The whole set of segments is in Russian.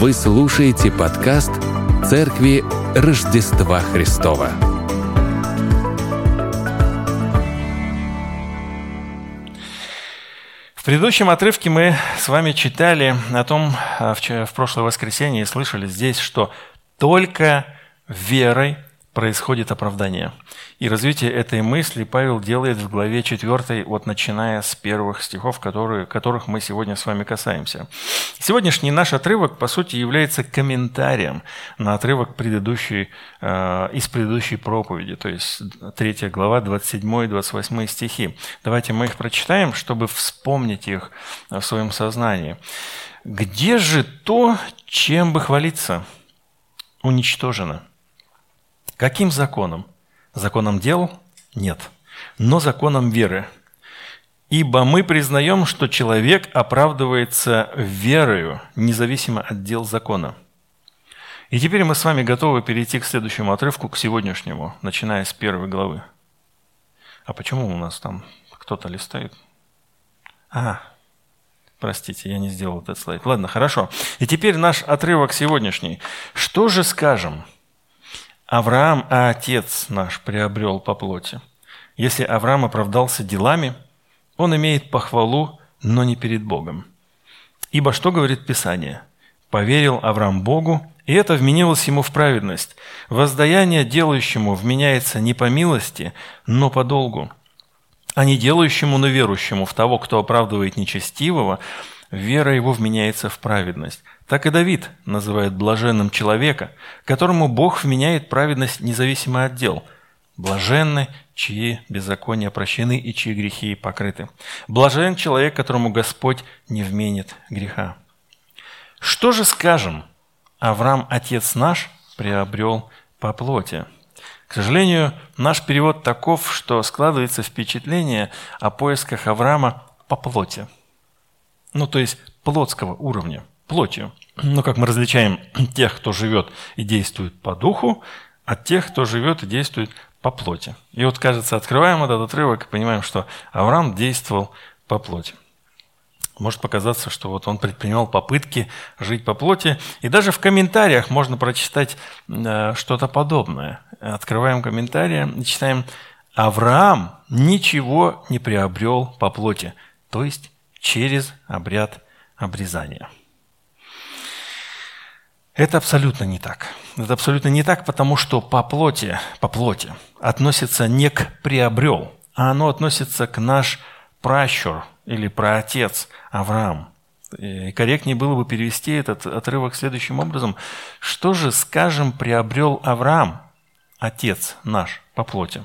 Вы слушаете подкаст Церкви Рождества Христова. В предыдущем отрывке мы с вами читали о том, а, в прошлое воскресенье слышали здесь, что только верой происходит оправдание. И развитие этой мысли Павел делает в главе 4, вот начиная с первых стихов, которые, которых мы сегодня с вами касаемся. Сегодняшний наш отрывок, по сути, является комментарием на отрывок предыдущей, э, из предыдущей проповеди, то есть 3 глава, 27 и 28 стихи. Давайте мы их прочитаем, чтобы вспомнить их в своем сознании. «Где же то, чем бы хвалиться? Уничтожено» Каким законом? Законом дел? Нет. Но законом веры. Ибо мы признаем, что человек оправдывается верою, независимо от дел закона. И теперь мы с вами готовы перейти к следующему отрывку, к сегодняшнему, начиная с первой главы. А почему у нас там кто-то листает? А, простите, я не сделал этот слайд. Ладно, хорошо. И теперь наш отрывок сегодняшний. Что же скажем? Авраам, а отец наш, приобрел по плоти. Если Авраам оправдался делами, он имеет похвалу, но не перед Богом. Ибо что говорит Писание? Поверил Авраам Богу, и это вменилось ему в праведность. Воздаяние делающему вменяется не по милости, но по долгу. А не делающему, но верующему в того, кто оправдывает нечестивого, вера его вменяется в праведность. Так и Давид называет блаженным человека, которому Бог вменяет праведность независимо от дел. Блаженны, чьи беззакония прощены и чьи грехи покрыты. Блажен человек, которому Господь не вменит греха. Что же скажем? Авраам, отец наш, приобрел по плоти. К сожалению, наш перевод таков, что складывается впечатление о поисках Авраама по плоти. Ну, то есть плотского уровня плотью. Ну, как мы различаем тех, кто живет и действует по духу, от тех, кто живет и действует по плоти. И вот, кажется, открываем этот отрывок и понимаем, что Авраам действовал по плоти. Может показаться, что вот он предпринимал попытки жить по плоти. И даже в комментариях можно прочитать э, что-то подобное. Открываем комментарии и читаем «Авраам ничего не приобрел по плоти», то есть через обряд обрезания. Это абсолютно не так. Это абсолютно не так, потому что по плоти, по плоти относится не к приобрел, а оно относится к наш пращур или праотец Авраам. И корректнее было бы перевести этот отрывок следующим образом. Что же, скажем, приобрел Авраам, отец наш по плоти?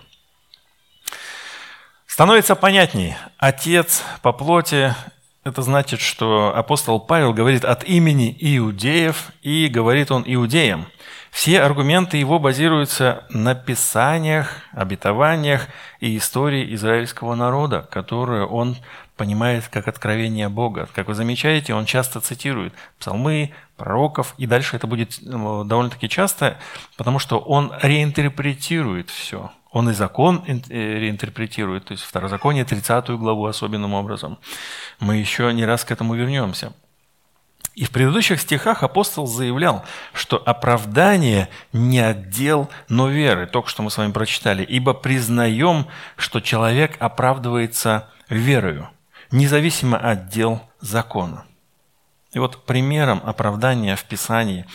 Становится понятней. Отец по плоти это значит, что апостол Павел говорит от имени иудеев, и говорит он иудеям. Все аргументы его базируются на писаниях, обетованиях и истории израильского народа, которые он понимает как откровение Бога. Как вы замечаете, он часто цитирует псалмы, пророков, и дальше это будет ну, довольно-таки часто, потому что он реинтерпретирует все. Он и закон э, реинтерпретирует, то есть Второзаконие 30 главу особенным образом. Мы еще не раз к этому вернемся. И в предыдущих стихах апостол заявлял, что оправдание не отдел, но веры. Только что мы с вами прочитали. «Ибо признаем, что человек оправдывается верою, независимо от дел закона». И вот примером оправдания в Писании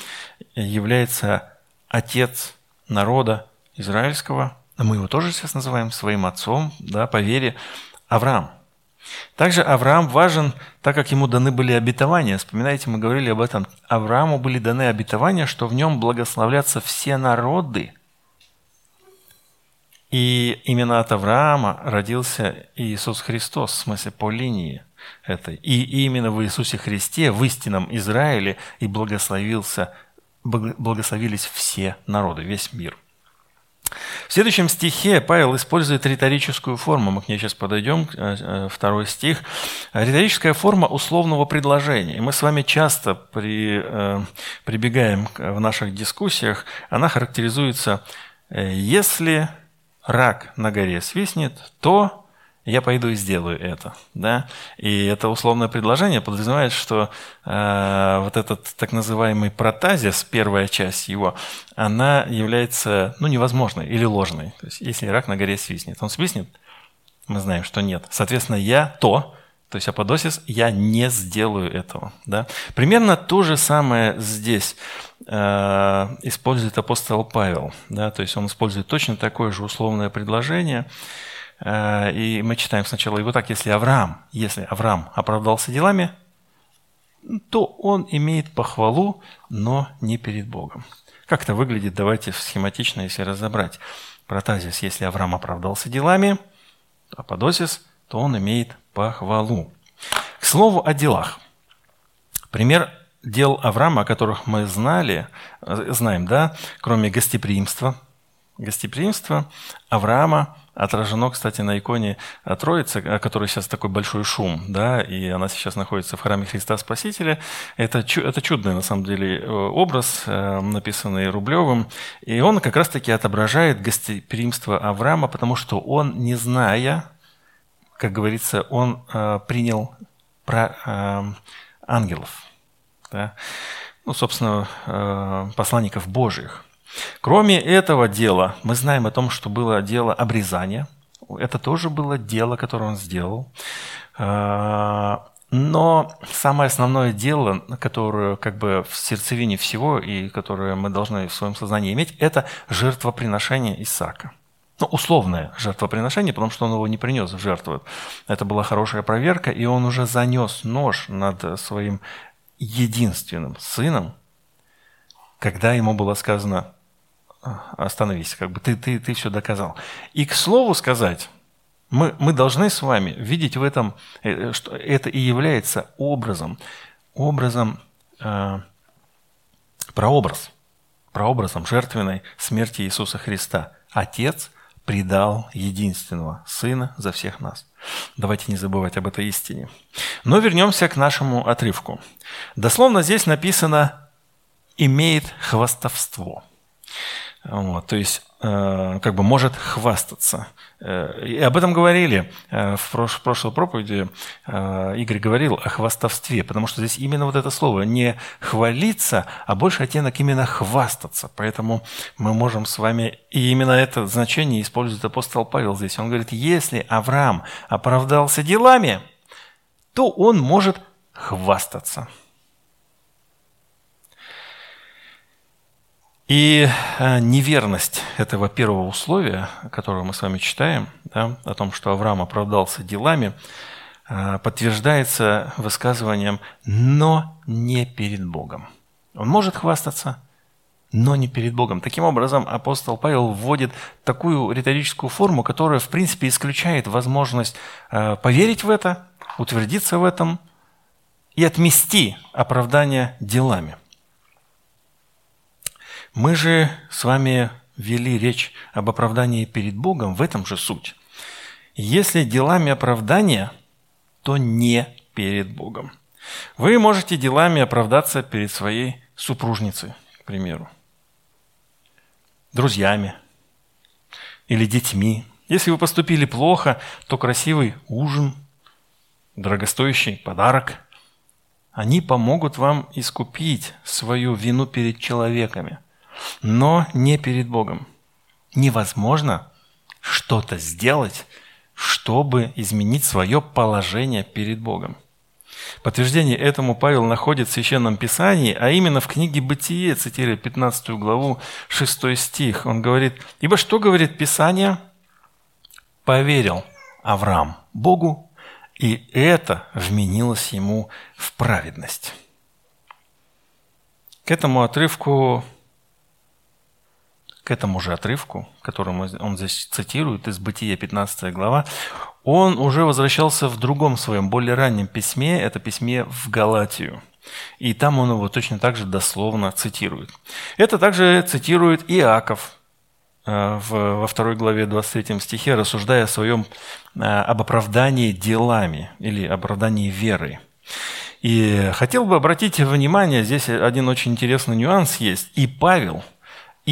является отец народа израильского, мы его тоже сейчас называем своим отцом, да, по вере, Авраам. Также Авраам важен, так как ему даны были обетования. Вспоминаете, мы говорили об этом. Аврааму были даны обетования, что в нем благословлятся все народы. И именно от Авраама родился Иисус Христос, в смысле по линии этой. И именно в Иисусе Христе, в истинном Израиле и благословился, благословились все народы, весь мир – в следующем стихе Павел использует риторическую форму. Мы к ней сейчас подойдем, э, э, второй стих. Риторическая форма условного предложения. И мы с вами часто при, э, прибегаем в наших дискуссиях. Она характеризуется «если рак на горе свистнет, то я пойду и сделаю это. Да? И это условное предложение подразумевает, что э, вот этот так называемый протазис, первая часть его, она является ну, невозможной или ложной. То есть если рак на горе свистнет, он свистнет, мы знаем, что нет. Соответственно, я то, то есть аподосис, я не сделаю этого. Да? Примерно то же самое здесь э, использует апостол Павел. Да? То есть он использует точно такое же условное предложение. И мы читаем сначала его так, если Авраам, если Авраам оправдался делами, то он имеет похвалу, но не перед Богом. Как это выглядит, давайте схематично, если разобрать. Протазис, если Авраам оправдался делами, аподосис, то он имеет похвалу. К слову о делах. Пример дел Авраама, о которых мы знали, э, знаем, да, кроме гостеприимства. Гостеприимство Авраама отражено, кстати, на иконе Троицы, о которой сейчас такой большой шум, да, и она сейчас находится в храме Христа Спасителя. Это, это чудный, на самом деле, э, образ, э, написанный Рублевым, и он как раз-таки отображает гостеприимство Авраама, потому что он, не зная, как говорится, он э, принял про э, ангелов, да? ну, собственно, э, посланников Божьих. Кроме этого дела, мы знаем о том, что было дело обрезания. Это тоже было дело, которое он сделал. Э, но самое основное дело, которое как бы в сердцевине всего и которое мы должны в своем сознании иметь, это жертвоприношение Исаака ну, условное жертвоприношение, потому что он его не принес в жертву. Это была хорошая проверка, и он уже занес нож над своим единственным сыном, когда ему было сказано, остановись, как бы ты, ты, ты все доказал. И к слову сказать, мы, мы должны с вами видеть в этом, э, что это и является образом, образом, э, прообраз, прообразом жертвенной смерти Иисуса Христа. Отец – предал единственного Сына за всех нас. Давайте не забывать об этой истине. Но вернемся к нашему отрывку. Дословно здесь написано «имеет хвастовство». Вот, то есть Э, как бы может хвастаться. Э, и об этом говорили э, в прошлой проповеди. Игорь говорил о хвастовстве, потому что здесь именно вот это слово не хвалиться, а больше оттенок именно хвастаться. Поэтому мы можем с вами и именно это значение использует апостол Павел здесь. Он говорит, если Авраам оправдался делами, то он может хвастаться. И э, неверность этого первого условия, которое мы с вами читаем, да, о том, что Авраам оправдался делами, э, подтверждается высказыванием «но не перед Богом». Он может хвастаться, но не перед Богом. Таким образом, апостол Павел вводит такую риторическую форму, которая, в принципе, исключает возможность э, поверить в это, утвердиться в этом и отмести оправдание делами. Мы же с вами вели речь об оправдании перед Богом, в этом же суть. Если делами оправдания, то не перед Богом. Вы можете делами оправдаться перед своей супружницей, к примеру, друзьями или детьми. Если вы поступили плохо, то красивый ужин, дорогостоящий подарок, они помогут вам искупить свою вину перед человеками – но не перед Богом. Невозможно что-то сделать, чтобы изменить свое положение перед Богом. Подтверждение этому Павел находит в Священном Писании, а именно в книге «Бытие», цитируя 15 главу, 6 стих. Он говорит, «Ибо что говорит Писание? Поверил Авраам Богу, и это вменилось ему в праведность». К этому отрывку к этому же отрывку, который он здесь цитирует из Бытия 15 глава, он уже возвращался в другом своем, более раннем письме, это письме в Галатию. И там он его точно так же дословно цитирует. Это также цитирует Иаков э, во второй главе 23 стихе, рассуждая о своем э, об оправдании делами или оправдании верой. И хотел бы обратить внимание, здесь один очень интересный нюанс есть. И Павел –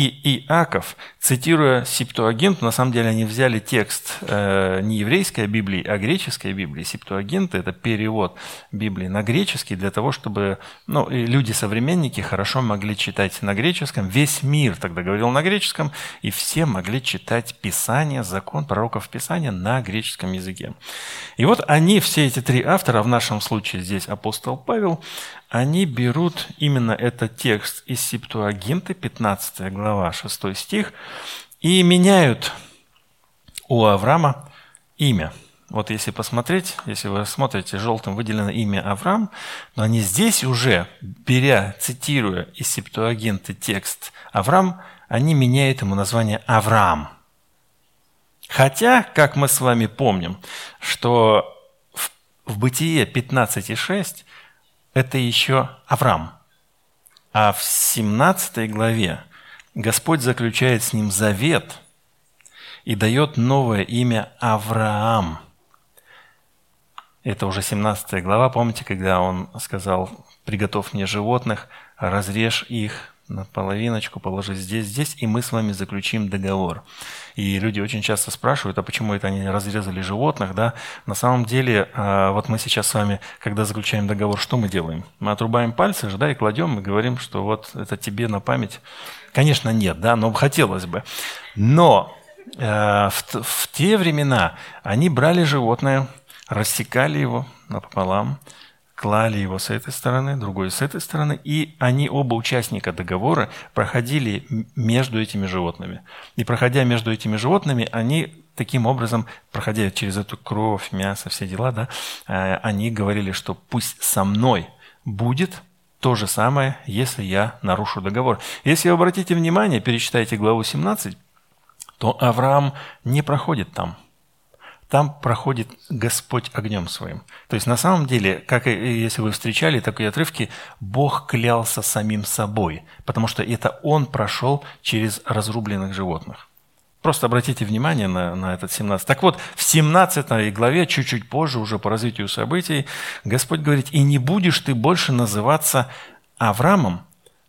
и Иаков, цитируя Септуагинт, на самом деле они взяли текст э, не еврейской Библии, а греческой Библии. Септуагинт – это перевод Библии на греческий для того, чтобы ну, люди-современники хорошо могли читать на греческом. Весь мир тогда говорил на греческом, и все могли читать Писание, закон пророков Писания на греческом языке. И вот они, все эти три автора, в нашем случае здесь апостол Павел, они берут именно этот текст из Септуагинты, 15 глава, 6 стих, и меняют у Авраама имя. Вот если посмотреть, если вы смотрите, желтым выделено имя Авраам, но они здесь уже, беря, цитируя из Септуагинты текст Авраам, они меняют ему название Авраам. Хотя, как мы с вами помним, что в, Бытие 15.6 это еще Авраам. А в 17 главе Господь заключает с ним завет и дает новое имя Авраам. Это уже 17 глава, помните, когда он сказал, приготовь мне животных, разрежь их на половиночку, положи здесь, здесь, и мы с вами заключим договор. И люди очень часто спрашивают, а почему это они разрезали животных, да? На самом деле, а, вот мы сейчас с вами, когда заключаем договор, что мы делаем? Мы отрубаем пальцы же, да, и кладем, и говорим, что вот это тебе на память. Конечно, нет, да, но хотелось бы. Но э, в, в те времена они брали животное, рассекали его напополам, клали его с этой стороны, другой с этой стороны, и они оба участника договора проходили между этими животными. И проходя между этими животными, они таким образом, проходя через эту кровь, мясо, все дела, да, э, они говорили, что пусть со мной будет то же самое, если я нарушу договор. Если вы обратите внимание, перечитайте главу 17, то Авраам не проходит там – там проходит Господь огнем своим. То есть на самом деле, как если вы встречали такие отрывки, Бог клялся самим собой, потому что это Он прошел через разрубленных животных. Просто обратите внимание на, на этот 17. Так вот, в 17 главе, чуть-чуть позже, уже по развитию событий, Господь говорит, «И не будешь ты больше называться Авраамом,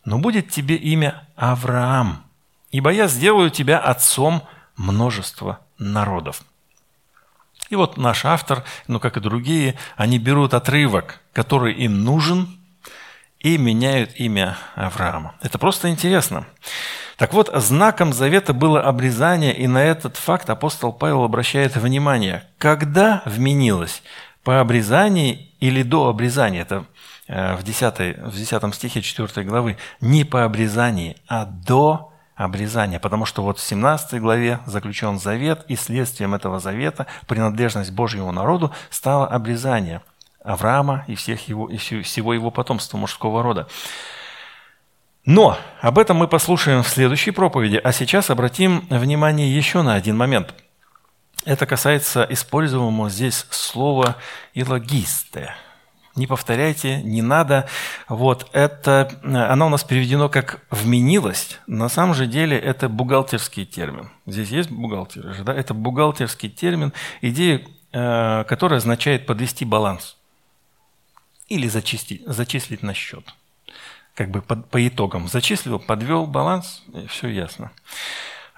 но будет тебе имя Авраам, ибо я сделаю тебя отцом множества народов». И вот наш автор, ну как и другие, они берут отрывок, который им нужен, и меняют имя Авраама. Это просто интересно. Так вот, знаком завета было обрезание, и на этот факт апостол Павел обращает внимание. Когда вменилось? По обрезании или до обрезания? Это э, в 10, в 10 стихе 4 главы. Не по обрезании, а до обрезания, потому что вот в 17 главе заключен завет, и следствием этого завета принадлежность Божьему народу стало обрезание Авраама и, всех его, и всего его потомства мужского рода. Но об этом мы послушаем в следующей проповеди, а сейчас обратим внимание еще на один момент. Это касается используемого здесь слова «илогисте», не повторяйте, не надо. Вот это, оно у нас переведено как «вменилость». На самом же деле это бухгалтерский термин. Здесь есть бухгалтеры же, да? Это бухгалтерский термин, идея, э, которая означает подвести баланс или зачислить, зачислить на счет. Как бы по, по итогам. Зачислил, подвел баланс, все ясно.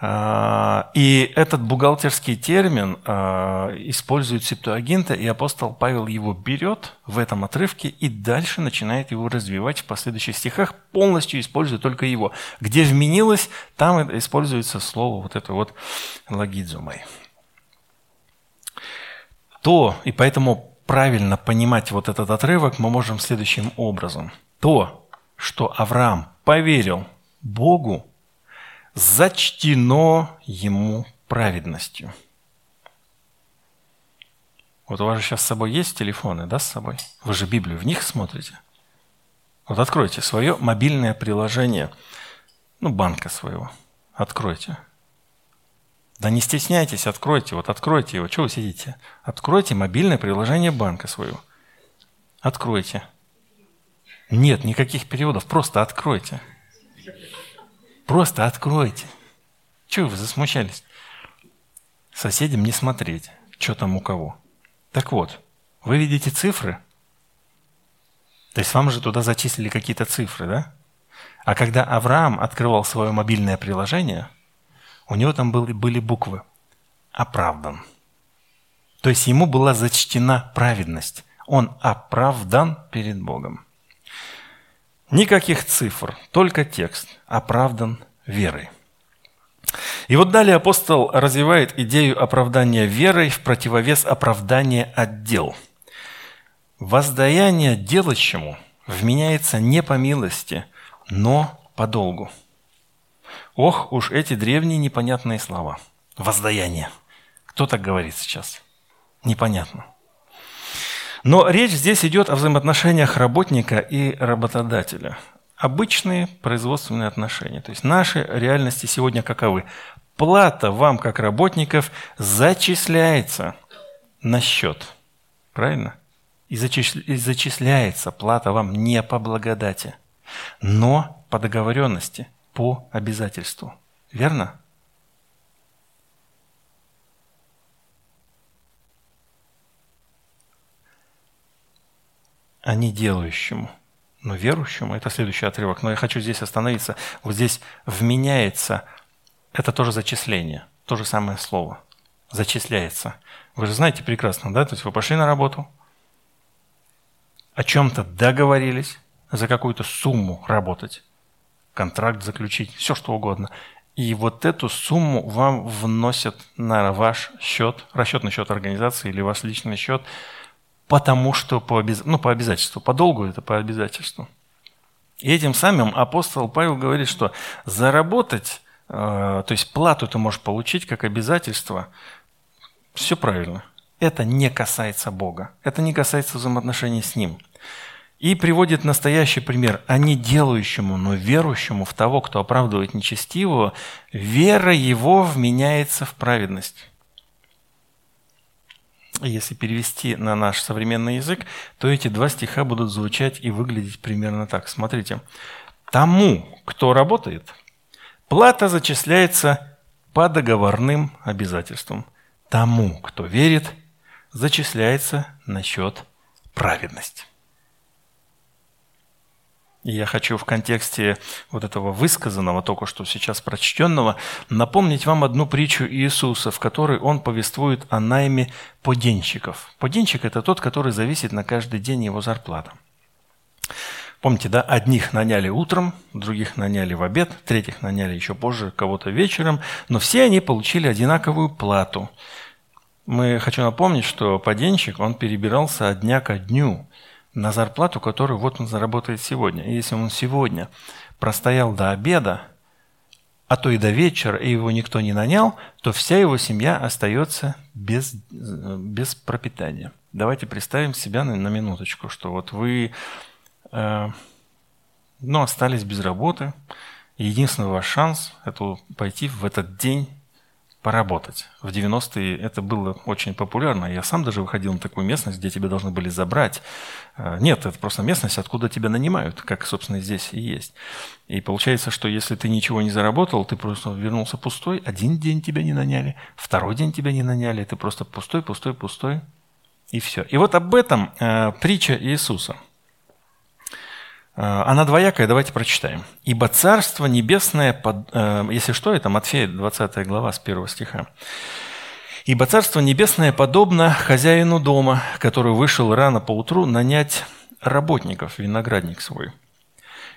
И этот бухгалтерский термин а, использует септуагинта, и апостол Павел его берет в этом отрывке и дальше начинает его развивать в последующих стихах, полностью используя только его. Где вменилось, там используется слово вот это вот логидзумой. То, и поэтому правильно понимать вот этот отрывок мы можем следующим образом. То, что Авраам поверил Богу, зачтено ему праведностью. Вот у вас же сейчас с собой есть телефоны, да, с собой? Вы же Библию в них смотрите. Вот откройте свое мобильное приложение, ну, банка своего. Откройте. Да не стесняйтесь, откройте. Вот откройте его. Чего вы сидите? Откройте мобильное приложение банка своего. Откройте. Нет никаких переводов, просто откройте. Просто откройте. Чего вы засмущались? Соседям не смотреть, что там у кого. Так вот, вы видите цифры? То есть вам же туда зачислили какие-то цифры, да? А когда Авраам открывал свое мобильное приложение, у него там были, были буквы «оправдан». То есть ему была зачтена праведность. Он оправдан перед Богом. Никаких цифр, только текст. Оправдан верой. И вот далее апостол развивает идею оправдания верой в противовес оправдания от дел. Воздаяние делающему вменяется не по милости, но по долгу. Ох уж эти древние непонятные слова. Воздаяние. Кто так говорит сейчас? Непонятно. Но речь здесь идет о взаимоотношениях работника и работодателя. Обычные производственные отношения. То есть наши реальности сегодня каковы? Плата вам, как работников, зачисляется на счет. Правильно? И зачисляется плата вам не по благодати, но по договоренности, по обязательству. Верно? А не делающему. Но верующему, это следующий отрывок, но я хочу здесь остановиться. Вот здесь вменяется, это тоже зачисление, то же самое слово. Зачисляется. Вы же знаете прекрасно, да? То есть вы пошли на работу, о чем-то договорились, за какую-то сумму работать, контракт заключить, все что угодно. И вот эту сумму вам вносят на ваш счет, расчетный счет организации или ваш личный счет – потому что по, обяз... ну, по обязательству, по долгу это по обязательству. И этим самым апостол Павел говорит, что заработать, э, то есть плату ты можешь получить как обязательство, все правильно. Это не касается Бога, это не касается взаимоотношений с Ним. И приводит настоящий пример. А не делающему, но верующему в того, кто оправдывает нечестивого, вера его вменяется в праведность если перевести на наш современный язык, то эти два стиха будут звучать и выглядеть примерно так. Смотрите. Тому, кто работает, плата зачисляется по договорным обязательствам. Тому, кто верит, зачисляется на счет праведности. И я хочу в контексте вот этого высказанного, только что сейчас прочтенного, напомнить вам одну притчу Иисуса, в которой Он повествует о найме поденщиков. Поденщик – это тот, который зависит на каждый день его зарплата. Помните, да, одних наняли утром, других наняли в обед, третьих наняли еще позже, кого-то вечером, но все они получили одинаковую плату. Мы хочу напомнить, что поденщик, он перебирался от дня ко дню – на зарплату, которую вот он заработает сегодня. И если он сегодня простоял до обеда, а то и до вечера, и его никто не нанял, то вся его семья остается без, без пропитания. Давайте представим себя на, на минуточку, что вот вы э, ну, остались без работы, единственный ваш шанс – это пойти в этот день поработать. В 90-е это было очень популярно. Я сам даже выходил на такую местность, где тебя должны были забрать. А, нет, это просто местность, откуда тебя нанимают, как, собственно, здесь и есть. И получается, что если ты ничего не заработал, ты просто вернулся пустой, один день тебя не наняли, второй день тебя не наняли, ты просто пустой, пустой, пустой, и все. И вот об этом э, притча Иисуса – Э, она двоякая, давайте прочитаем. «Ибо Царство Небесное, под, э, если что, это Матфея 20 глава с 1 стиха. «Ибо Царство Небесное подобно хозяину дома, который вышел рано поутру нанять работников, виноградник свой.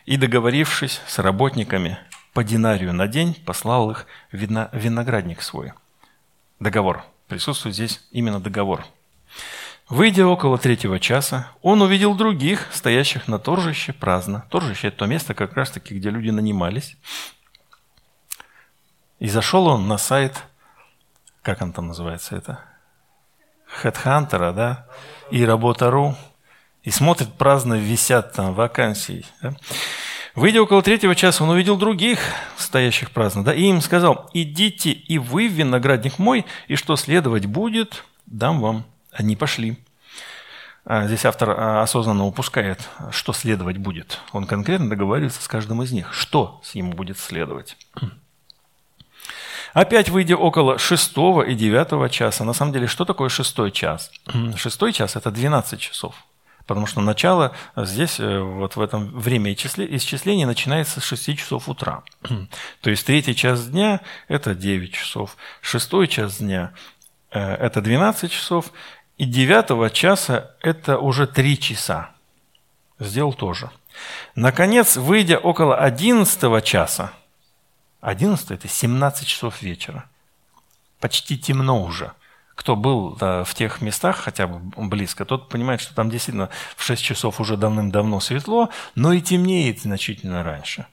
И, договорившись с работниками по динарию на день, послал их вино, виноградник свой». Договор. Присутствует здесь именно договор. Выйдя около третьего часа, он увидел других, стоящих на торжище праздно. Торжище – это то место, как раз-таки, где люди нанимались. И зашел он на сайт, как он там называется это? Хедхантера, да? И Работа.ру. И смотрит, праздно висят там вакансии. Да? Выйдя около третьего часа, он увидел других, стоящих праздно, да, и им сказал, идите и вы виноградник мой, и что следовать будет, дам вам. Они пошли. А, здесь автор а, осознанно упускает, что следовать будет. Он конкретно договаривается с каждым из них, что с ему будет следовать. Опять выйдя около шестого и девятого часа. На самом деле, что такое шестой час? Шестой час – это 12 часов. Потому что начало здесь, э, вот в этом время исчисления начинается с 6 часов утра. То есть третий час дня – это 9 часов, шестой час дня – это 12 часов, и девятого часа – это уже 3 часа. Сделал тоже. Наконец, выйдя около 11 часа, 11 – это 17 часов вечера, почти темно уже – кто был да, в тех местах хотя бы близко, тот понимает, что там действительно в 6 часов уже давным-давно светло, но и темнеет значительно раньше.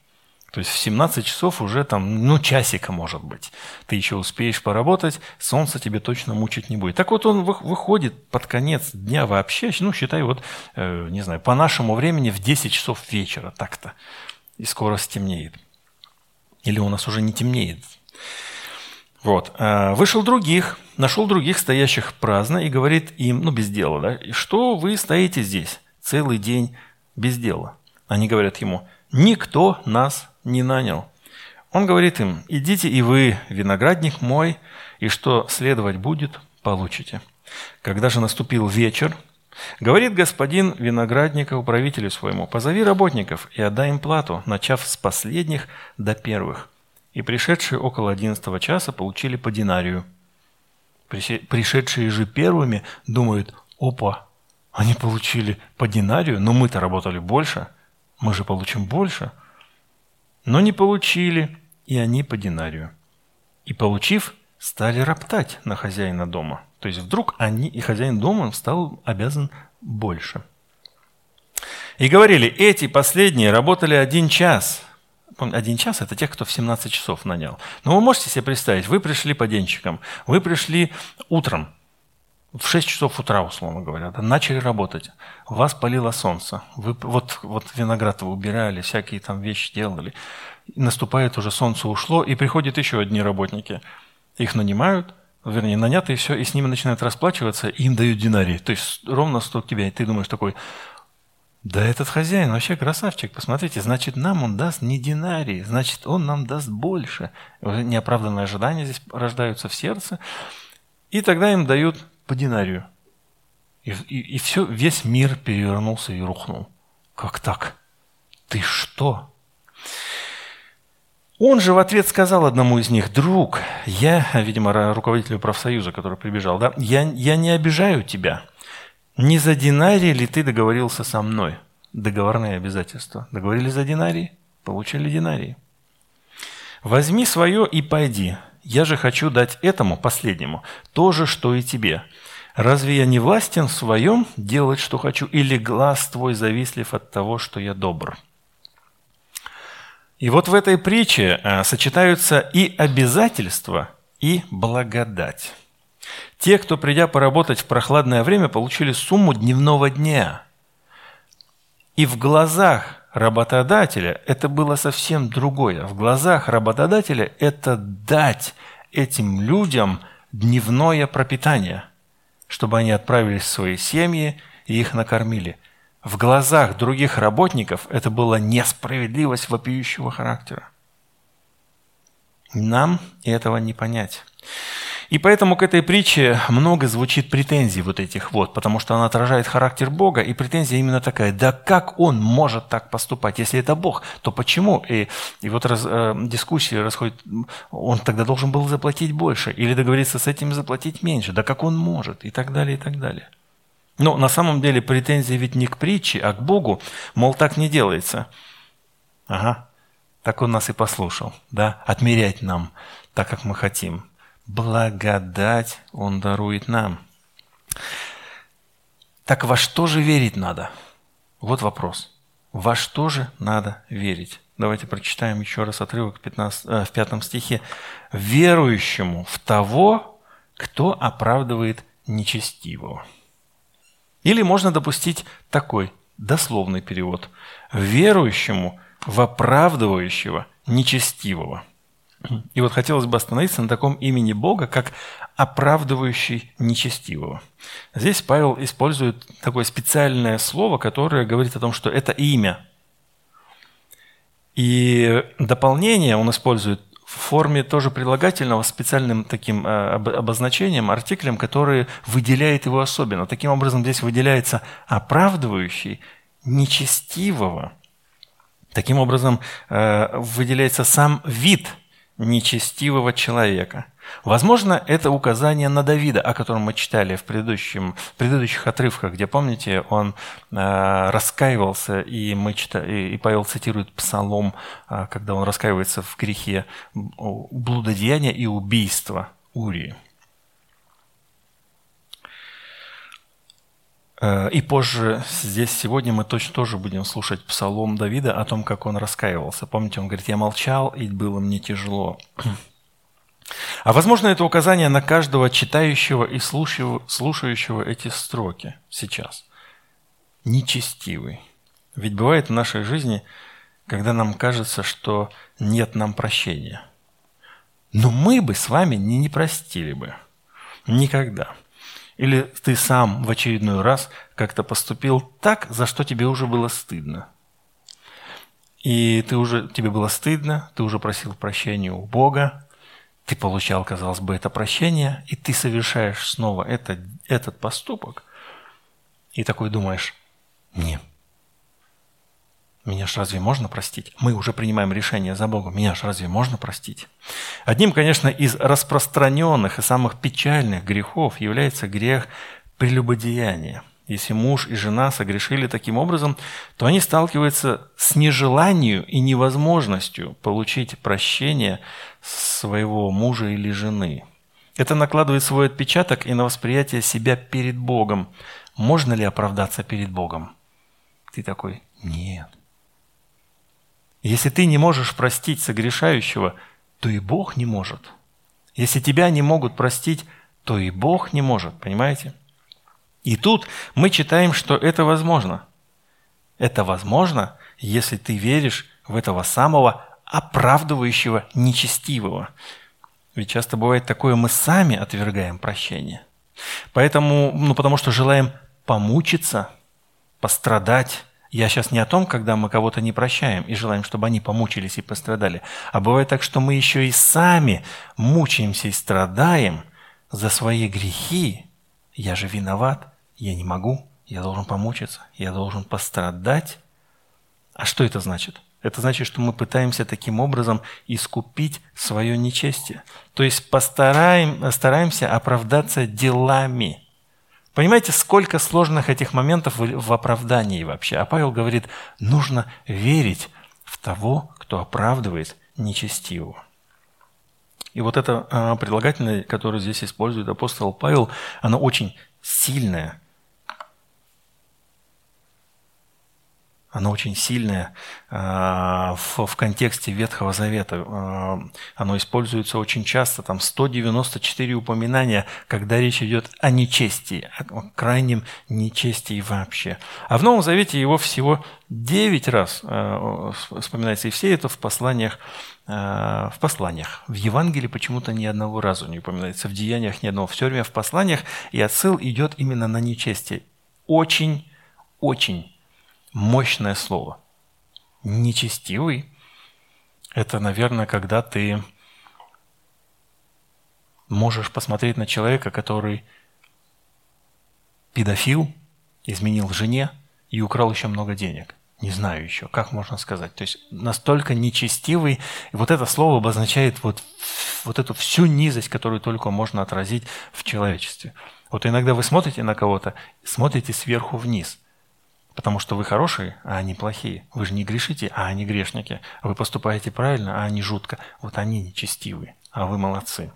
То есть в 17 часов уже там, ну, часика может быть. Ты еще успеешь поработать, солнце тебе точно мучить не будет. Так вот он выходит под конец дня вообще, ну, считай, вот, э, не знаю, по нашему времени в 10 часов вечера так-то. И скоро стемнеет. Или у нас уже не темнеет. Вот. А, вышел других, нашел других, стоящих праздно, и говорит им, ну, без дела, да, что вы стоите здесь целый день без дела? Они говорят ему, никто нас не нанял. Он говорит им, идите и вы, виноградник мой, и что следовать будет, получите. Когда же наступил вечер, говорит господин виноградника управителю своему, позови работников и отдай им плату, начав с последних до первых. И пришедшие около одиннадцатого часа получили по динарию. Пришедшие же первыми думают, опа, они получили по динарию, но мы-то работали больше, мы же получим больше. Но не получили, и они по динарию. И получив, стали роптать на хозяина дома. То есть вдруг они, и хозяин дома стал обязан больше. И говорили, эти последние работали один час – один час – это тех, кто в 17 часов нанял. Но вы можете себе представить, вы пришли по денщикам, вы пришли утром, в 6 часов утра, условно говоря, да, начали работать, вас палило солнце, вы, вот, вот виноград вы убирали, всякие там вещи делали, наступает уже солнце ушло, и приходят еще одни работники. Их нанимают, вернее, нанятые, и все, и с ними начинают расплачиваться, и им дают динарии. То есть ровно 100 тебя, и ты думаешь такой, да этот хозяин вообще красавчик, посмотрите, значит, нам он даст не динарий, значит, он нам даст больше. Неоправданные ожидания здесь рождаются в сердце, и тогда им дают по динарию. И, и, и все, весь мир перевернулся и рухнул. Как так? Ты что? Он же в ответ сказал одному из них, друг, я, видимо, руководителю профсоюза, который прибежал, да, я, я не обижаю тебя, не за динарий ли ты договорился со мной? Договорные обязательства. Договорились за динарий? Получили динарий. Возьми свое и пойди. Я же хочу дать этому, последнему, то же, что и тебе. Разве я не властен в своем делать, что хочу, или глаз твой завислив от того, что я добр?» И вот в этой притче э, сочетаются и обязательства, и благодать. Те, кто, придя поработать в прохладное время, получили сумму дневного дня. И в глазах работодателя это было совсем другое. В глазах работодателя это дать этим людям дневное пропитание, чтобы они отправились в свои семьи и их накормили. В глазах других работников это была несправедливость вопиющего характера. Нам этого не понять. И поэтому к этой притче много звучит претензий вот этих вот, потому что она отражает характер Бога, и претензия именно такая, да как он может так поступать? Если это Бог, то почему? И, и вот раз, э, дискуссии расходят, он тогда должен был заплатить больше, или договориться с этим заплатить меньше, да как он может, и так далее, и так далее. Но на самом деле претензия ведь не к притче, а к Богу, мол, так не делается. Ага, так он нас и послушал, да, отмерять нам так, как мы хотим благодать Он дарует нам. Так во что же верить надо? Вот вопрос. Во что же надо верить? Давайте прочитаем еще раз отрывок 15, э, в пятом стихе. «Верующему в того, кто оправдывает нечестивого». Или можно допустить такой дословный перевод. «Верующему в оправдывающего нечестивого». И вот хотелось бы остановиться на таком имени Бога, как оправдывающий нечестивого. Здесь Павел использует такое специальное слово, которое говорит о том, что это имя. И дополнение он использует в форме тоже прилагательного специальным таким э, обозначением, артиклем, который выделяет его особенно. Таким образом, здесь выделяется оправдывающий нечестивого. Таким образом, э, выделяется сам вид нечестивого человека. Возможно, это указание на Давида, о котором мы читали в, предыдущем, в предыдущих отрывках, где, помните, он э, раскаивался, и, мы читали, и Павел цитирует псалом, э, когда он раскаивается в грехе блудодеяния и убийства Урии. И позже, здесь сегодня мы точно тоже будем слушать псалом Давида о том, как он раскаивался. Помните, он говорит, я молчал, и было мне тяжело. А возможно, это указание на каждого читающего и слушающего эти строки сейчас. Нечестивый. Ведь бывает в нашей жизни, когда нам кажется, что нет нам прощения. Но мы бы с вами не, не простили бы. Никогда. Или ты сам в очередной раз как-то поступил так, за что тебе уже было стыдно. И ты уже, тебе было стыдно, ты уже просил прощения у Бога, ты получал, казалось бы, это прощение, и ты совершаешь снова это, этот поступок, и такой думаешь, не, меня ж разве можно простить? Мы уже принимаем решение за Богом. Меня ж разве можно простить? Одним, конечно, из распространенных и самых печальных грехов является грех прелюбодеяния. Если муж и жена согрешили таким образом, то они сталкиваются с нежеланием и невозможностью получить прощение своего мужа или жены. Это накладывает свой отпечаток и на восприятие себя перед Богом. Можно ли оправдаться перед Богом? Ты такой, нет. Если ты не можешь простить согрешающего, то и Бог не может. Если тебя не могут простить, то и Бог не может, понимаете? И тут мы читаем, что это возможно. Это возможно, если ты веришь в этого самого оправдывающего нечестивого. Ведь часто бывает такое, мы сами отвергаем прощение. Поэтому, ну потому что желаем помучиться, пострадать. Я сейчас не о том, когда мы кого-то не прощаем и желаем, чтобы они помучились и пострадали. А бывает так, что мы еще и сами мучаемся и страдаем за свои грехи. Я же виноват. Я не могу, я должен помучиться, я должен пострадать. А что это значит? Это значит, что мы пытаемся таким образом искупить свое нечестие. То есть постараем, стараемся оправдаться делами. Понимаете, сколько сложных этих моментов в, оправдании вообще. А Павел говорит, нужно верить в того, кто оправдывает нечестивого. И вот это э, прилагательное, которое здесь использует апостол Павел, оно очень сильное. Оно очень сильное а, в, контексте Ветхого Завета. А, оно используется очень часто, там 194 упоминания, когда речь идет о нечестии, о крайнем нечестии вообще. А в Новом Завете его всего 9 раз а, вспоминается, и все это в посланиях в посланиях. В Евангелии почему-то ни одного разу не упоминается, в деяниях ни одного. Все время в посланиях, и отсыл идет именно на нечестие. Очень, очень мощное слово. Нечестивый – это, наверное, когда ты можешь посмотреть на человека, который педофил, изменил жене и украл еще много денег. Не знаю еще, как можно сказать. То есть настолько нечестивый. И вот это слово обозначает вот, вот эту всю низость, которую только можно отразить в человечестве. Вот иногда вы смотрите на кого-то, смотрите сверху вниз – Потому что вы хорошие, а они плохие. Вы же не грешите, а они грешники. Вы поступаете правильно, а они жутко. Вот они нечестивые, а вы молодцы.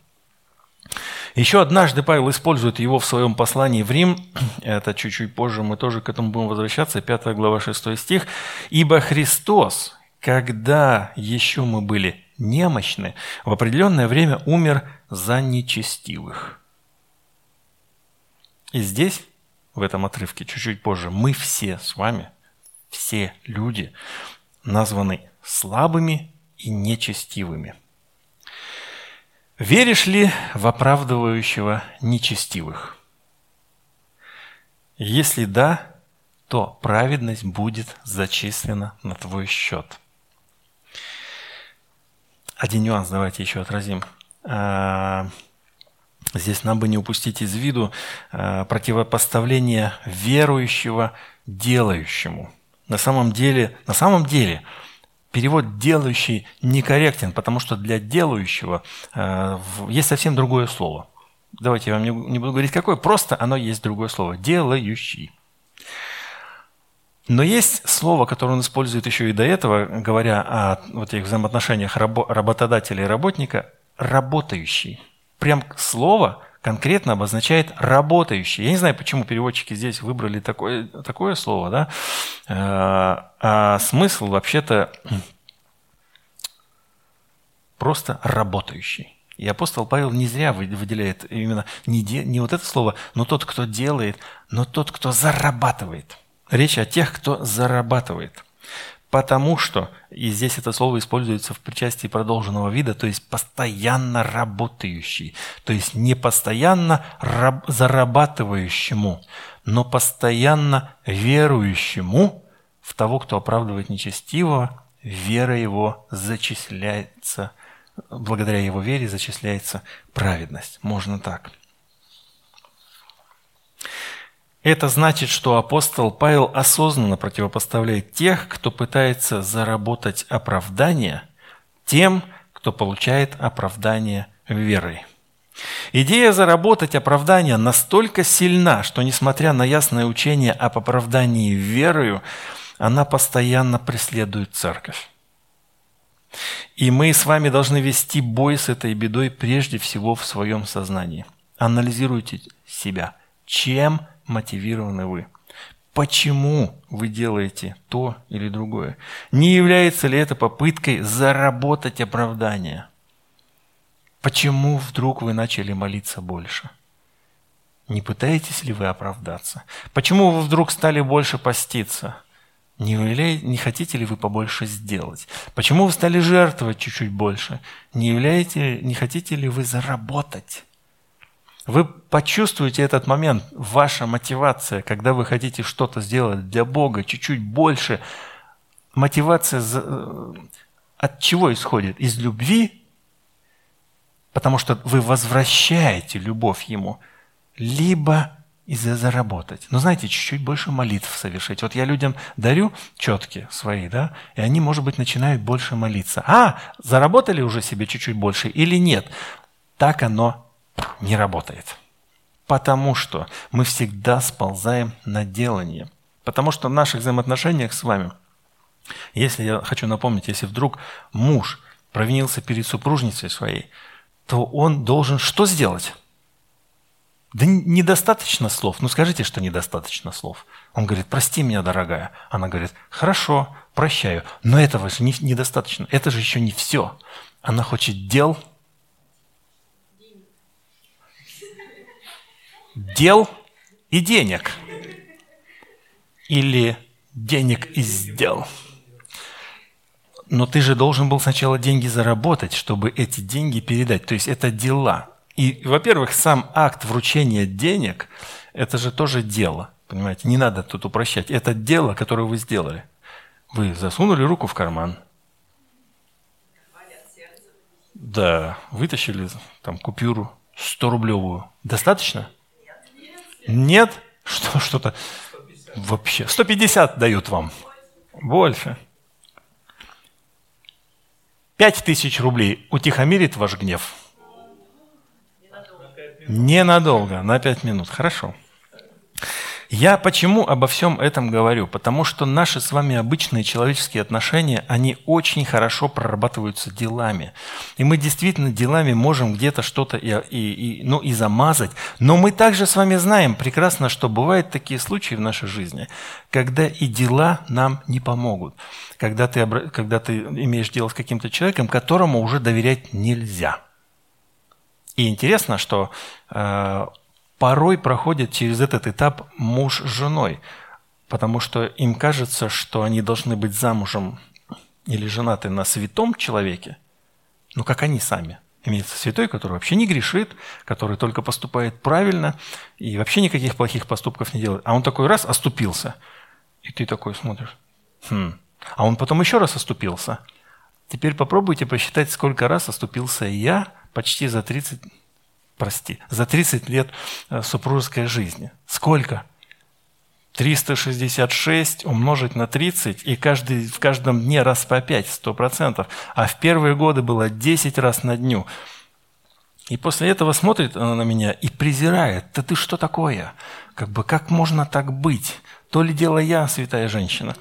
Еще однажды Павел использует его в своем послании в Рим. Это чуть-чуть позже мы тоже к этому будем возвращаться. 5 глава 6 стих. «Ибо Христос, когда еще мы были немощны, в определенное время умер за нечестивых». И здесь в этом отрывке чуть-чуть позже, мы все с вами, все люди, названы слабыми и нечестивыми. Веришь ли в оправдывающего нечестивых? Если да, то праведность будет зачислена на твой счет. один нюанс давайте еще отразим. Здесь нам бы не упустить из виду а, противопоставление верующего делающему. На самом деле, на самом деле перевод «делающий» некорректен, потому что для делающего э, есть совсем другое слово. Давайте я вам не буду говорить какое, просто оно есть другое слово. «Делающий». Но есть слово, которое он использует еще и до этого, говоря о вот этих взаимоотношениях работодателя и работника, «работающий». Прям слово конкретно обозначает работающий. Я не знаю, почему переводчики здесь выбрали такое, такое слово, да? Э, а смысл вообще-то просто работающий. И апостол Павел не зря выделяет именно не, де, не вот это слово, но тот, кто делает, но тот, кто зарабатывает. Речь о тех, кто зарабатывает. Потому что, и здесь это слово используется в причастии продолженного вида, то есть постоянно работающий, то есть не постоянно раб, зарабатывающему, но постоянно верующему в того, кто оправдывает нечестивого, вера его зачисляется – благодаря его вере зачисляется праведность. Можно так. Это значит, что апостол Павел осознанно противопоставляет тех, кто пытается заработать оправдание, тем, кто получает оправдание верой. Идея заработать оправдание настолько сильна, что несмотря на ясное учение об оправдании верою, она постоянно преследует церковь. И мы с вами должны вести бой с этой бедой прежде всего в своем сознании. Анализируйте себя. Чем мотивированы вы? Почему вы делаете то или другое? Не является ли это попыткой заработать оправдание? Почему вдруг вы начали молиться больше? Не пытаетесь ли вы оправдаться? Почему вы вдруг стали больше поститься? Не, являете, не хотите ли вы побольше сделать? Почему вы стали жертвовать чуть-чуть больше? Не, являете, не хотите ли вы заработать? Вы почувствуете этот момент, ваша мотивация, когда вы хотите что-то сделать для Бога чуть-чуть больше. Мотивация э, от чего исходит? Из любви, потому что вы возвращаете любовь Ему, либо и заработать. Но знаете, чуть-чуть больше молитв совершить. Вот я людям дарю четкие свои, да, и они, может быть, начинают больше молиться. А, заработали уже себе чуть-чуть больше или нет? Так оно не работает. Потому что мы всегда сползаем на делание. Потому что в наших взаимоотношениях с вами, если я хочу напомнить, если вдруг муж провинился перед супружницей своей, то он должен что сделать? Да недостаточно слов. Ну скажите, что недостаточно слов. Он говорит, прости меня, дорогая. Она говорит, хорошо, прощаю. Но этого же не, недостаточно. Это же еще не все. Она хочет дел. Дел и денег. Или денег и сдел. Но ты же должен был сначала деньги заработать, чтобы эти деньги передать. То есть это дела. И, во-первых, сам акт вручения денег – это же тоже дело. Понимаете, не надо тут упрощать. Это дело, которое вы сделали. Вы засунули руку в карман. Да, вытащили там купюру 100-рублевую. Достаточно? Нет? Что, что-то вообще. 150 дают вам. Больше. Пять тысяч рублей утихомирит ваш гнев – Ненадолго, на пять минут. Хорошо. Я почему обо всем этом говорю? Потому что наши с вами обычные человеческие отношения, они очень хорошо прорабатываются делами. И мы действительно делами можем где-то что-то и, и, и, ну, и замазать. Но мы также с вами знаем прекрасно, что бывают такие случаи в нашей жизни, когда и дела нам не помогут. Когда ты, когда ты имеешь дело с каким-то человеком, которому уже доверять нельзя – и интересно, что э, порой проходит через этот этап муж с женой, потому что им кажется, что они должны быть замужем или женаты на святом человеке, ну как они сами. Имеется святой, который вообще не грешит, который только поступает правильно и вообще никаких плохих поступков не делает. А он такой раз оступился, и ты такой смотришь, хм. А он потом еще раз оступился, Теперь попробуйте посчитать, сколько раз оступился я почти за 30, прости, за 30 лет э, супружеской жизни. Сколько? 366 умножить на 30, и каждый, в каждом дне раз по 5, 100%. А в первые годы было 10 раз на дню. И после этого смотрит она на меня и презирает. Да ты что такое? Как бы как можно так быть? То ли дело я, святая женщина.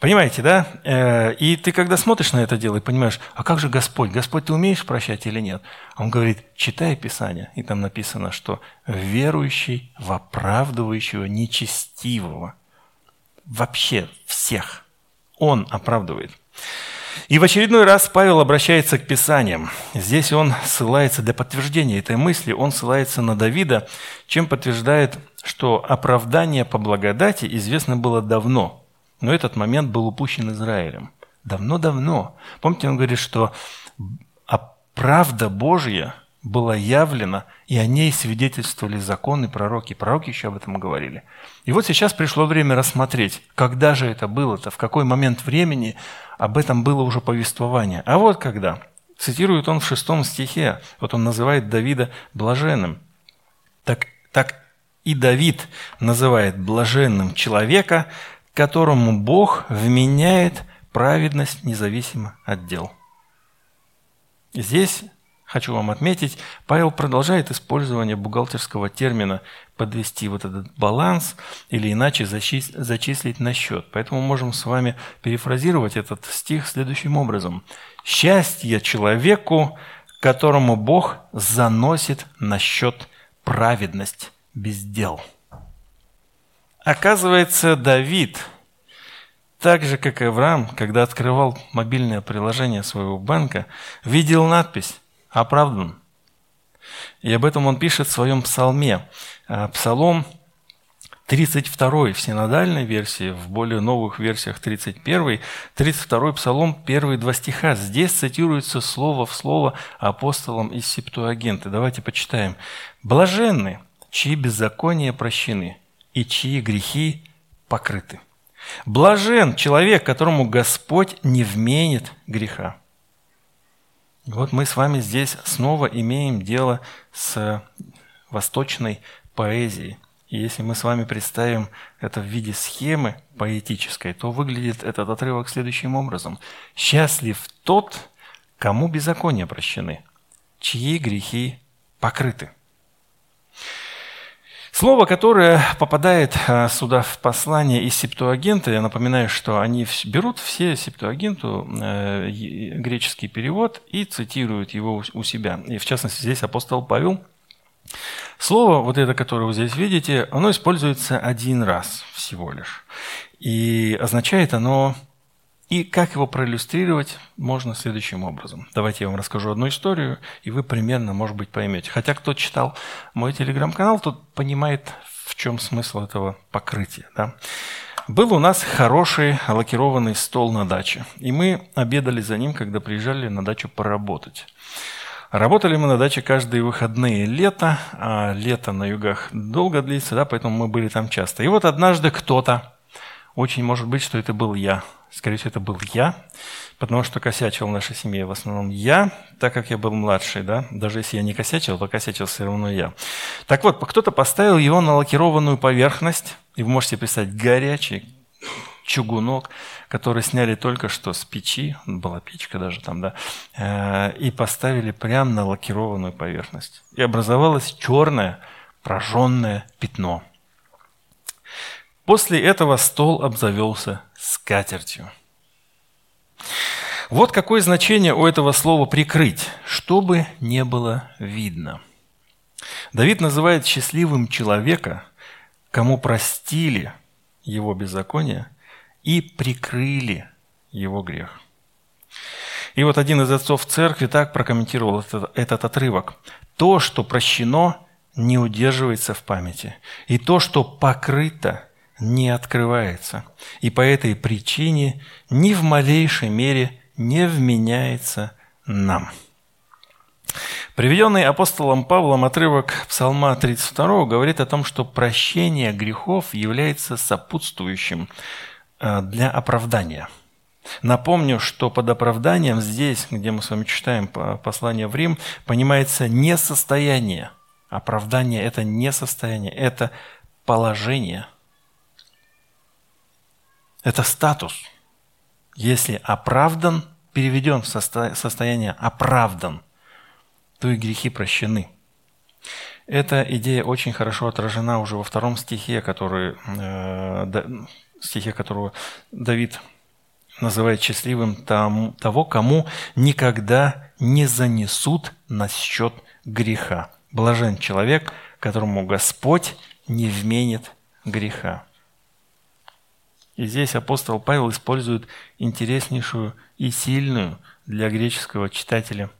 Понимаете, да? Э, и ты когда смотришь на это дело и понимаешь, а как же Господь? Господь, ты умеешь прощать или нет? Он говорит, читай Писание, и там написано, что верующий в оправдывающего нечестивого. Вообще всех. Он оправдывает. И в очередной раз Павел обращается к Писаниям. Здесь он ссылается для подтверждения этой мысли, он ссылается на Давида, чем подтверждает, что оправдание по благодати известно было давно, но этот момент был упущен Израилем. Давно-давно. Помните, он говорит, что правда Божья была явлена, и о ней свидетельствовали законы, пророки. Пророки еще об этом говорили. И вот сейчас пришло время рассмотреть, когда же это было-то, в какой момент времени об этом было уже повествование. А вот когда. Цитирует он в шестом стихе. Вот он называет Давида блаженным. Так, так и Давид называет блаженным человека, которому Бог вменяет праведность независимо от дел. Здесь хочу вам отметить, Павел продолжает использование бухгалтерского термина подвести вот этот баланс или иначе зачислить на счет. Поэтому можем с вами перефразировать этот стих следующим образом. «Счастье человеку, которому Бог заносит на счет праведность без дел». Оказывается, Давид, так же как и Авраам, когда открывал мобильное приложение своего банка, видел надпись оправдан. И об этом он пишет в своем псалме. А, псалом 32 в синодальной версии, в более новых версиях 31, 32 псалом, первые два стиха. Здесь цитируется слово в слово апостолом из Септуагенты. Давайте почитаем. «Блаженны, чьи беззакония прощены, и чьи грехи покрыты. Блажен человек, которому Господь не вменит греха». Вот мы с вами здесь снова имеем дело с восточной поэзией. И если мы с вами представим это в виде схемы поэтической, то выглядит этот отрывок следующим образом. «Счастлив тот, кому беззакония прощены, чьи грехи покрыты». Слово, которое попадает а, сюда в послание из Септуагента, я напоминаю, что они берут все Септуагенту, э, греческий перевод, и цитируют его у себя. И в частности здесь апостол Павел. Слово, вот это, которое вы здесь видите, оно используется один раз всего лишь. И означает оно и как его проиллюстрировать можно следующим образом. Давайте я вам расскажу одну историю, и вы примерно, может быть, поймете. Хотя кто читал мой телеграм-канал, тот понимает, в чем смысл этого покрытия. Да? Был у нас хороший лакированный стол на даче, и мы обедали за ним, когда приезжали на дачу поработать. Работали мы на даче каждые выходные лето, а лето на югах долго длится, да, поэтому мы были там часто. И вот однажды кто-то, очень может быть, что это был я, Скорее всего, это был я, потому что косячил в нашей семье в основном я, так как я был младший, да, даже если я не косячил, то косячил все равно я. Так вот, кто-то поставил его на лакированную поверхность, и вы можете представить горячий чугунок, который сняли только что с печи, была печка даже там, да, э, и поставили прямо на лакированную поверхность. И образовалось черное прожженное пятно. После этого стол обзавелся скатертью. Вот какое значение у этого слова «прикрыть», чтобы не было видно. Давид называет счастливым человека, кому простили его беззаконие и прикрыли его грех. И вот один из отцов церкви так прокомментировал этот, этот отрывок. То, что прощено, не удерживается в памяти. И то, что покрыто, не открывается, и по этой причине ни в малейшей мере не вменяется нам. Приведенный апостолом Павлом отрывок Псалма 32 говорит о том, что прощение грехов является сопутствующим э, для оправдания. Напомню, что под оправданием здесь, где мы с вами читаем послание в Рим, понимается не состояние. Оправдание – это не состояние, это положение. Это статус. Если оправдан, переведен в состояние оправдан, то и грехи прощены. Эта идея очень хорошо отражена уже во втором стихе, который, э, стихе которого Давид называет счастливым там, того, кому никогда не занесут на счет греха. Блажен человек, которому Господь не вменит греха. И здесь апостол Павел использует интереснейшую и сильную для греческого читателя.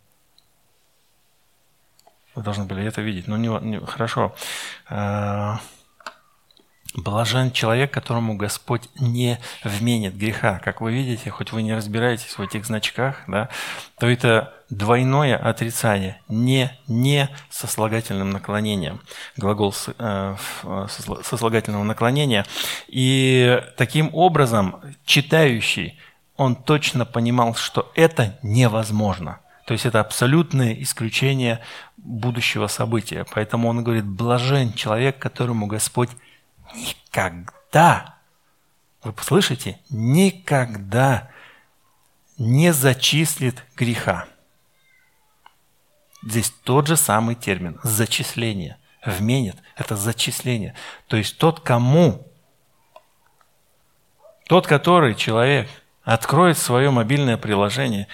Вы должны были это видеть, но не, не хорошо. А, Блажен человек, которому Господь не вменит греха. Как вы видите, хоть вы не разбираетесь в этих значках, да, то это двойное отрицание, не, не сослагательным наклонением. Глагол с, э, сослагательного наклонения. И таким образом читающий, он точно понимал, что это невозможно. То есть это абсолютное исключение будущего события. Поэтому он говорит, блажен человек, которому Господь никогда, вы послышите, никогда не зачислит греха. Здесь тот же самый термин – зачисление. Вменит – это зачисление. То есть тот, кому, тот, который человек откроет свое мобильное приложение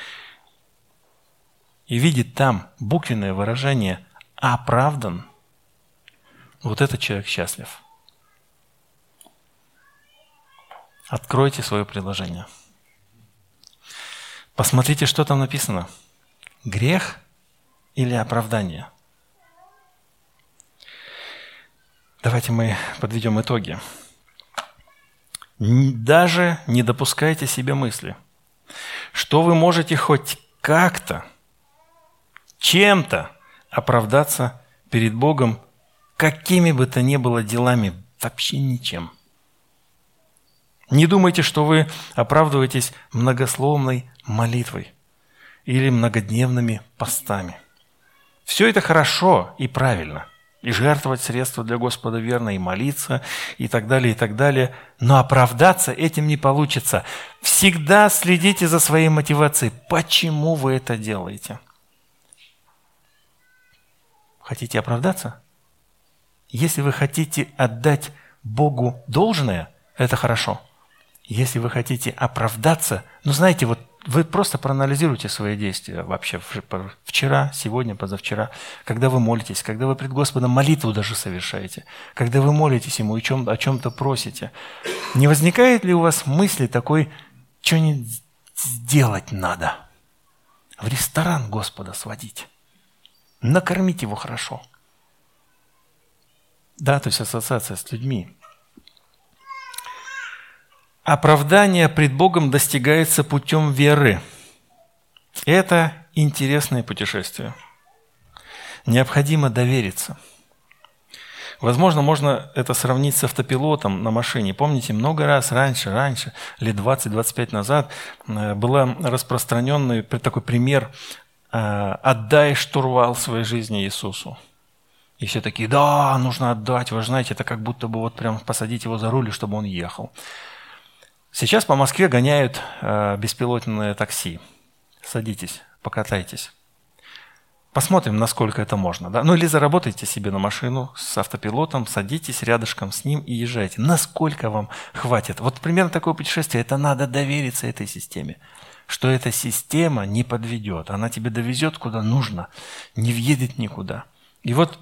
и видит там буквенное выражение «оправдан», вот этот человек счастлив – Откройте свое приложение. Посмотрите, что там написано. Грех или оправдание? Давайте мы подведем итоги. Даже не допускайте себе мысли, что вы можете хоть как-то, чем-то оправдаться перед Богом, какими бы то ни было делами, вообще ничем – не думайте, что вы оправдываетесь многословной молитвой или многодневными постами. Все это хорошо и правильно. И жертвовать средства для Господа верно, и молиться, и так далее, и так далее. Но оправдаться этим не получится. Всегда следите за своей мотивацией. Почему вы это делаете? Хотите оправдаться? Если вы хотите отдать Богу должное, это хорошо – если вы хотите оправдаться, ну знаете, вот вы просто проанализируйте свои действия вообще вчера, сегодня, позавчера, когда вы молитесь, когда вы пред Господом молитву даже совершаете, когда вы молитесь Ему и чем, о чем-то просите. Не возникает ли у вас мысли такой, что-нибудь сделать надо? В ресторан Господа сводить, накормить Его хорошо. Да, то есть ассоциация с людьми. Оправдание пред Богом достигается путем веры. Это интересное путешествие. Необходимо довериться. Возможно, можно это сравнить с автопилотом на машине. Помните, много раз раньше, раньше, лет 20-25 назад, э, был распространенный такой пример э, «отдай штурвал своей жизни Иисусу». И все такие, да, нужно отдать, вы знаете, это как будто бы вот прям посадить его за руль, чтобы он ехал. Сейчас по Москве гоняют э, беспилотное такси. Садитесь, покатайтесь. Посмотрим, насколько это можно. Да? Ну или заработайте себе на машину с автопилотом, садитесь рядышком с ним и езжайте. Насколько вам хватит? Вот примерно такое путешествие. Это надо довериться этой системе. Что эта система не подведет. Она тебе довезет куда нужно, не въедет никуда. И вот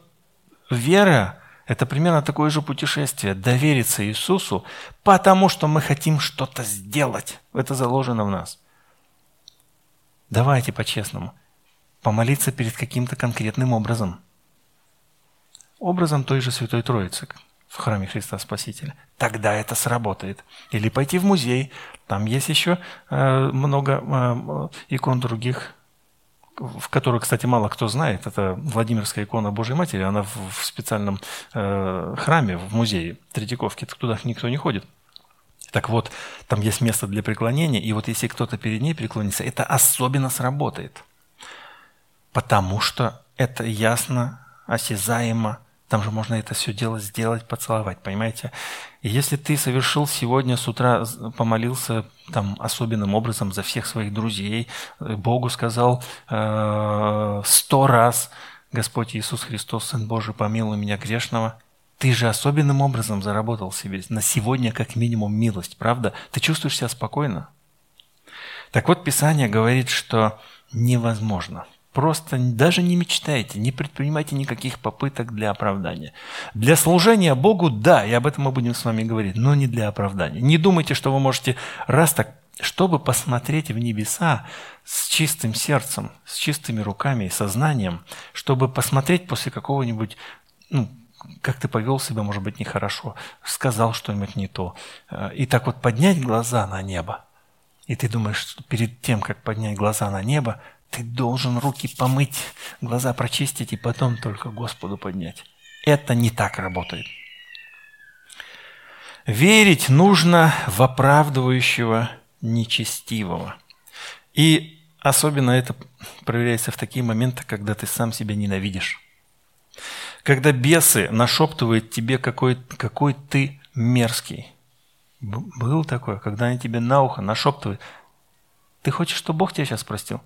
вера это примерно такое же путешествие. Довериться Иисусу, потому что мы хотим что-то сделать. Это заложено в нас. Давайте по-честному. Помолиться перед каким-то конкретным образом. Образом той же Святой Троицы в храме Христа Спасителя. Тогда это сработает. Или пойти в музей. Там есть еще э, много э, икон других в которую, кстати, мало кто знает, это Владимирская икона Божьей Матери, она в специальном э, храме, в музее Третьяковки, туда никто не ходит. Так вот, там есть место для преклонения, и вот если кто-то перед ней преклонится, это особенно сработает. Потому что это ясно, осязаемо, там же можно это все дело сделать, поцеловать, понимаете? И если ты совершил сегодня с утра, помолился там особенным образом за всех своих друзей, э, Богу сказал э, сто раз, Господь Иисус Христос, Сын Божий, помилуй меня грешного, ты же особенным образом заработал себе на сегодня как минимум милость, правда? Ты чувствуешь себя спокойно? Так вот, Писание говорит, что невозможно – Просто даже не мечтайте, не предпринимайте никаких попыток для оправдания. Для служения Богу, да, и об этом мы будем с вами говорить, но не для оправдания. Не думайте, что вы можете раз так, чтобы посмотреть в небеса с чистым сердцем, с чистыми руками и сознанием, чтобы посмотреть после какого-нибудь, ну, как ты повел себя, может быть, нехорошо, сказал что-нибудь не то, э, и так вот поднять глаза на небо. И ты думаешь, что перед тем, как поднять глаза на небо, ты должен руки помыть, глаза прочистить и потом только Господу поднять. Это не так работает. Верить нужно в оправдывающего нечестивого. И особенно это проверяется в такие моменты, когда ты сам себя ненавидишь. Когда бесы нашептывают тебе, какой, какой ты мерзкий. Был такое, когда они тебе на ухо нашептывают. Ты хочешь, чтобы Бог тебя сейчас простил?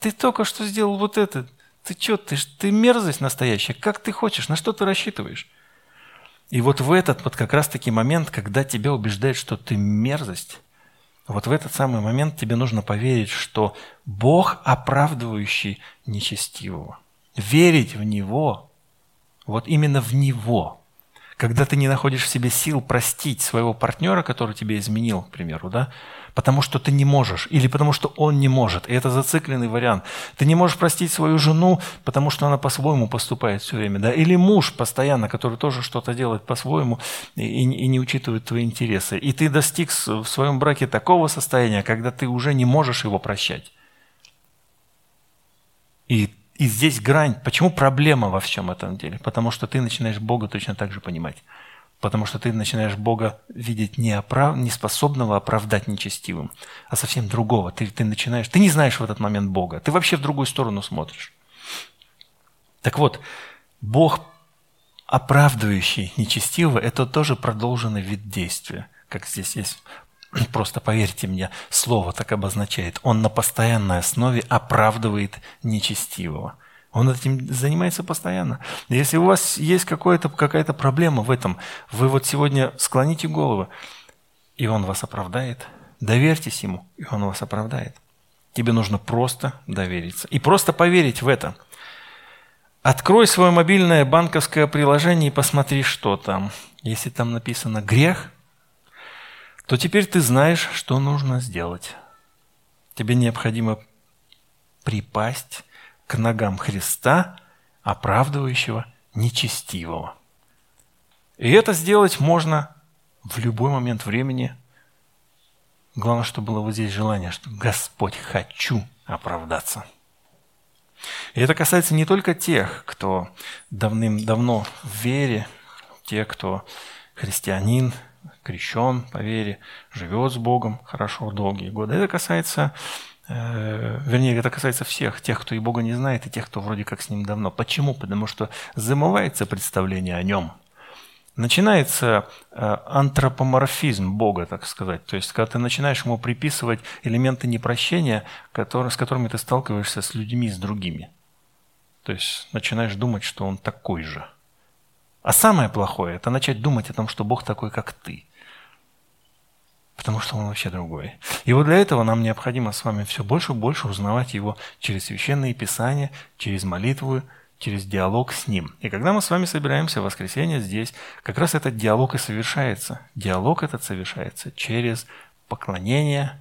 Ты только что сделал вот это. Ты что, ты, ты мерзость настоящая. Как ты хочешь? На что ты рассчитываешь? И вот в этот вот как раз-таки момент, когда тебя убеждают, что ты мерзость, вот в этот самый момент тебе нужно поверить, что Бог, оправдывающий нечестивого. Верить в Него, вот именно в Него. Когда ты не находишь в себе сил простить своего партнера, который тебе изменил, к примеру, да, потому что ты не можешь, или потому что он не может. И это зацикленный вариант. Ты не можешь простить свою жену, потому что она по-своему поступает все время. Да? Или муж постоянно, который тоже что-то делает по-своему и, и не учитывает твои интересы. И ты достиг в своем браке такого состояния, когда ты уже не можешь его прощать. И и здесь грань. Почему проблема во всем этом деле? Потому что ты начинаешь Бога точно так же понимать. Потому что ты начинаешь Бога видеть не, оправ... не способного оправдать нечестивым, а совсем другого. Ты, ты начинаешь, ты не знаешь в этот момент Бога, ты вообще в другую сторону смотришь. Так вот, Бог, оправдывающий нечестивого, это тоже продолженный вид действия, как здесь есть. Просто поверьте мне, слово так обозначает. Он на постоянной основе оправдывает нечестивого. Он этим занимается постоянно. Если у вас есть какая-то проблема в этом, вы вот сегодня склоните голову, и он вас оправдает. Доверьтесь ему, и он вас оправдает. Тебе нужно просто довериться. И просто поверить в это. Открой свое мобильное банковское приложение и посмотри, что там. Если там написано «грех», то теперь ты знаешь, что нужно сделать. Тебе необходимо припасть к ногам Христа, оправдывающего нечестивого. И это сделать можно в любой момент времени. Главное, чтобы было вот здесь желание, что Господь, хочу оправдаться. И это касается не только тех, кто давным-давно в вере, те, кто христианин, крещен по вере, живет с Богом хорошо долгие годы. Это касается Э, вернее, это касается всех, тех, кто и Бога не знает, и тех, кто вроде как с Ним давно. Почему? Потому что замывается представление о Нем. Начинается э, антропоморфизм Бога, так сказать. То есть, когда ты начинаешь Ему приписывать элементы непрощения, которые, с которыми ты сталкиваешься с людьми, с другими. То есть, начинаешь думать, что Он такой же. А самое плохое – это начать думать о том, что Бог такой, как ты – потому что он вообще другой. И вот для этого нам необходимо с вами все больше и больше узнавать его через священные писания, через молитву, через диалог с ним. И когда мы с вами собираемся в воскресенье здесь, как раз этот диалог и совершается. Диалог этот совершается через поклонение,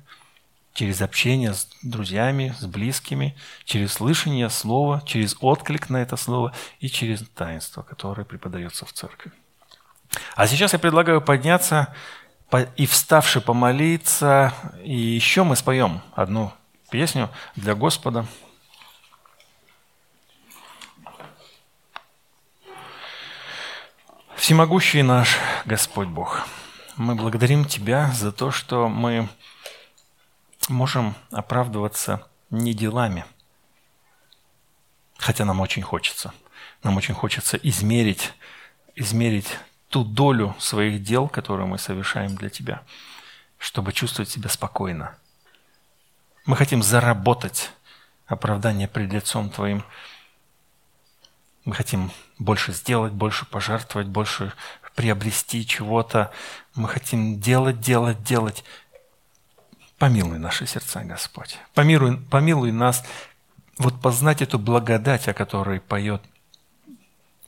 через общение с друзьями, с близкими, через слышание слова, через отклик на это слово и через таинство, которое преподается в церкви. А сейчас я предлагаю подняться и вставши помолиться, и еще мы споем одну песню для Господа. Всемогущий наш Господь Бог, мы благодарим Тебя за то, что мы можем оправдываться не делами, хотя нам очень хочется. Нам очень хочется измерить, измерить ту долю своих дел, которые мы совершаем для Тебя, чтобы чувствовать себя спокойно. Мы хотим заработать оправдание пред лицом Твоим. Мы хотим больше сделать, больше пожертвовать, больше приобрести чего-то. Мы хотим делать, делать, делать. Помилуй наши сердца, Господь. Помилуй, помилуй нас вот познать эту благодать, о которой поет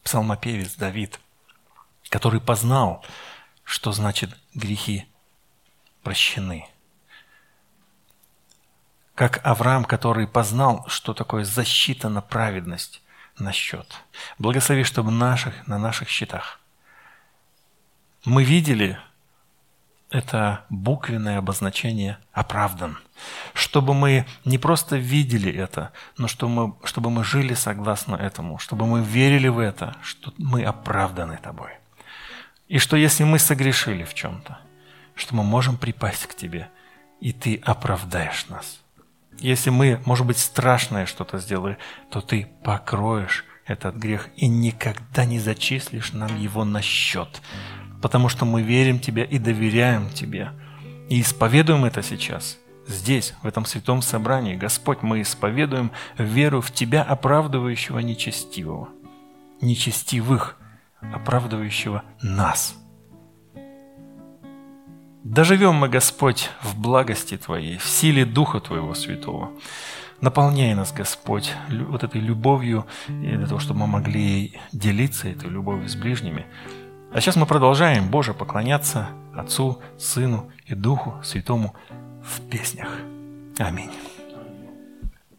псалмопевец Давид, который познал, что значит грехи прощены. Как Авраам, который познал, что такое защита на праведность на счет. Благослови, чтобы наших, на наших счетах мы видели это буквенное обозначение «оправдан». Чтобы мы не просто видели это, но чтобы мы, чтобы мы жили согласно этому, чтобы мы верили в это, что мы оправданы Тобой. И что если мы согрешили в чем-то, что мы можем припасть к Тебе, и Ты оправдаешь нас. Если мы, может быть, страшное что-то сделали, то Ты покроешь этот грех и никогда не зачислишь нам его на счет, потому что мы верим Тебе и доверяем Тебе. И исповедуем это сейчас, здесь, в этом святом собрании. Господь, мы исповедуем веру в Тебя, оправдывающего нечестивого, нечестивых, оправдывающего нас. Доживем мы, Господь, в благости Твоей, в силе Духа Твоего Святого. Наполняй нас, Господь, вот этой любовью, для того, чтобы мы могли делиться этой любовью с ближними. А сейчас мы продолжаем, Боже, поклоняться Отцу, Сыну и Духу Святому в песнях. Аминь.